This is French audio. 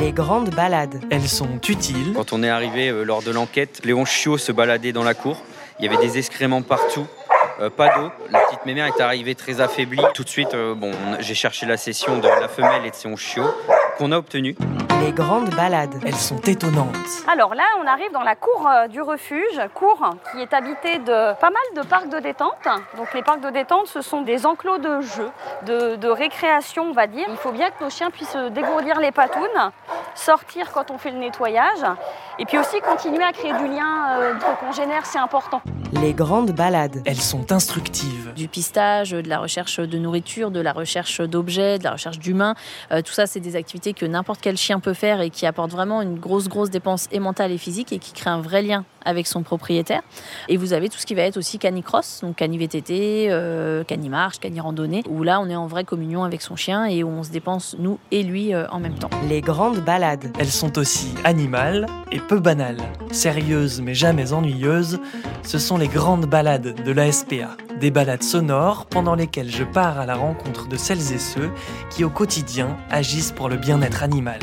Les grandes balades. Elles sont utiles. Quand on est arrivé euh, lors de l'enquête, Léon Chiot se baladait dans la cour. Il y avait des excréments partout. Euh, pas d'eau. La petite mémère est arrivée très affaiblie. Tout de suite, euh, bon, on- j'ai cherché la session de la femelle et de son chiot qu'on a obtenue. Les grandes balades. Elles sont étonnantes. Alors là, on arrive dans la cour euh, du refuge, cour qui est habitée de pas mal de parcs de détente. Donc les parcs de détente, ce sont des enclos de jeux, de, de récréation, on va dire. Il faut bien que nos chiens puissent dégourdir les patounes, sortir quand on fait le nettoyage, et puis aussi continuer à créer du lien euh, entre congénères, c'est important. Les grandes balades. Elles sont instructives. du pistage, de la recherche de nourriture, de la recherche d'objets, de la recherche d'humains. Euh, tout ça, c'est des activités que n'importe quel chien peut faire et qui apportent vraiment une grosse, grosse dépense et mentale et physique et qui créent un vrai lien avec son propriétaire. Et vous avez tout ce qui va être aussi canicross, donc cani-VTT, euh, cani-marche, cani-randonnée, où là, on est en vraie communion avec son chien et où on se dépense, nous et lui, euh, en même temps. Les grandes balades. Elles sont aussi animales et peu banales. Sérieuses mais jamais ennuyeuses, ce sont les grandes balades de la SPA. Des balades sonores pendant lesquelles je pars à la rencontre de celles et ceux qui au quotidien agissent pour le bien-être animal.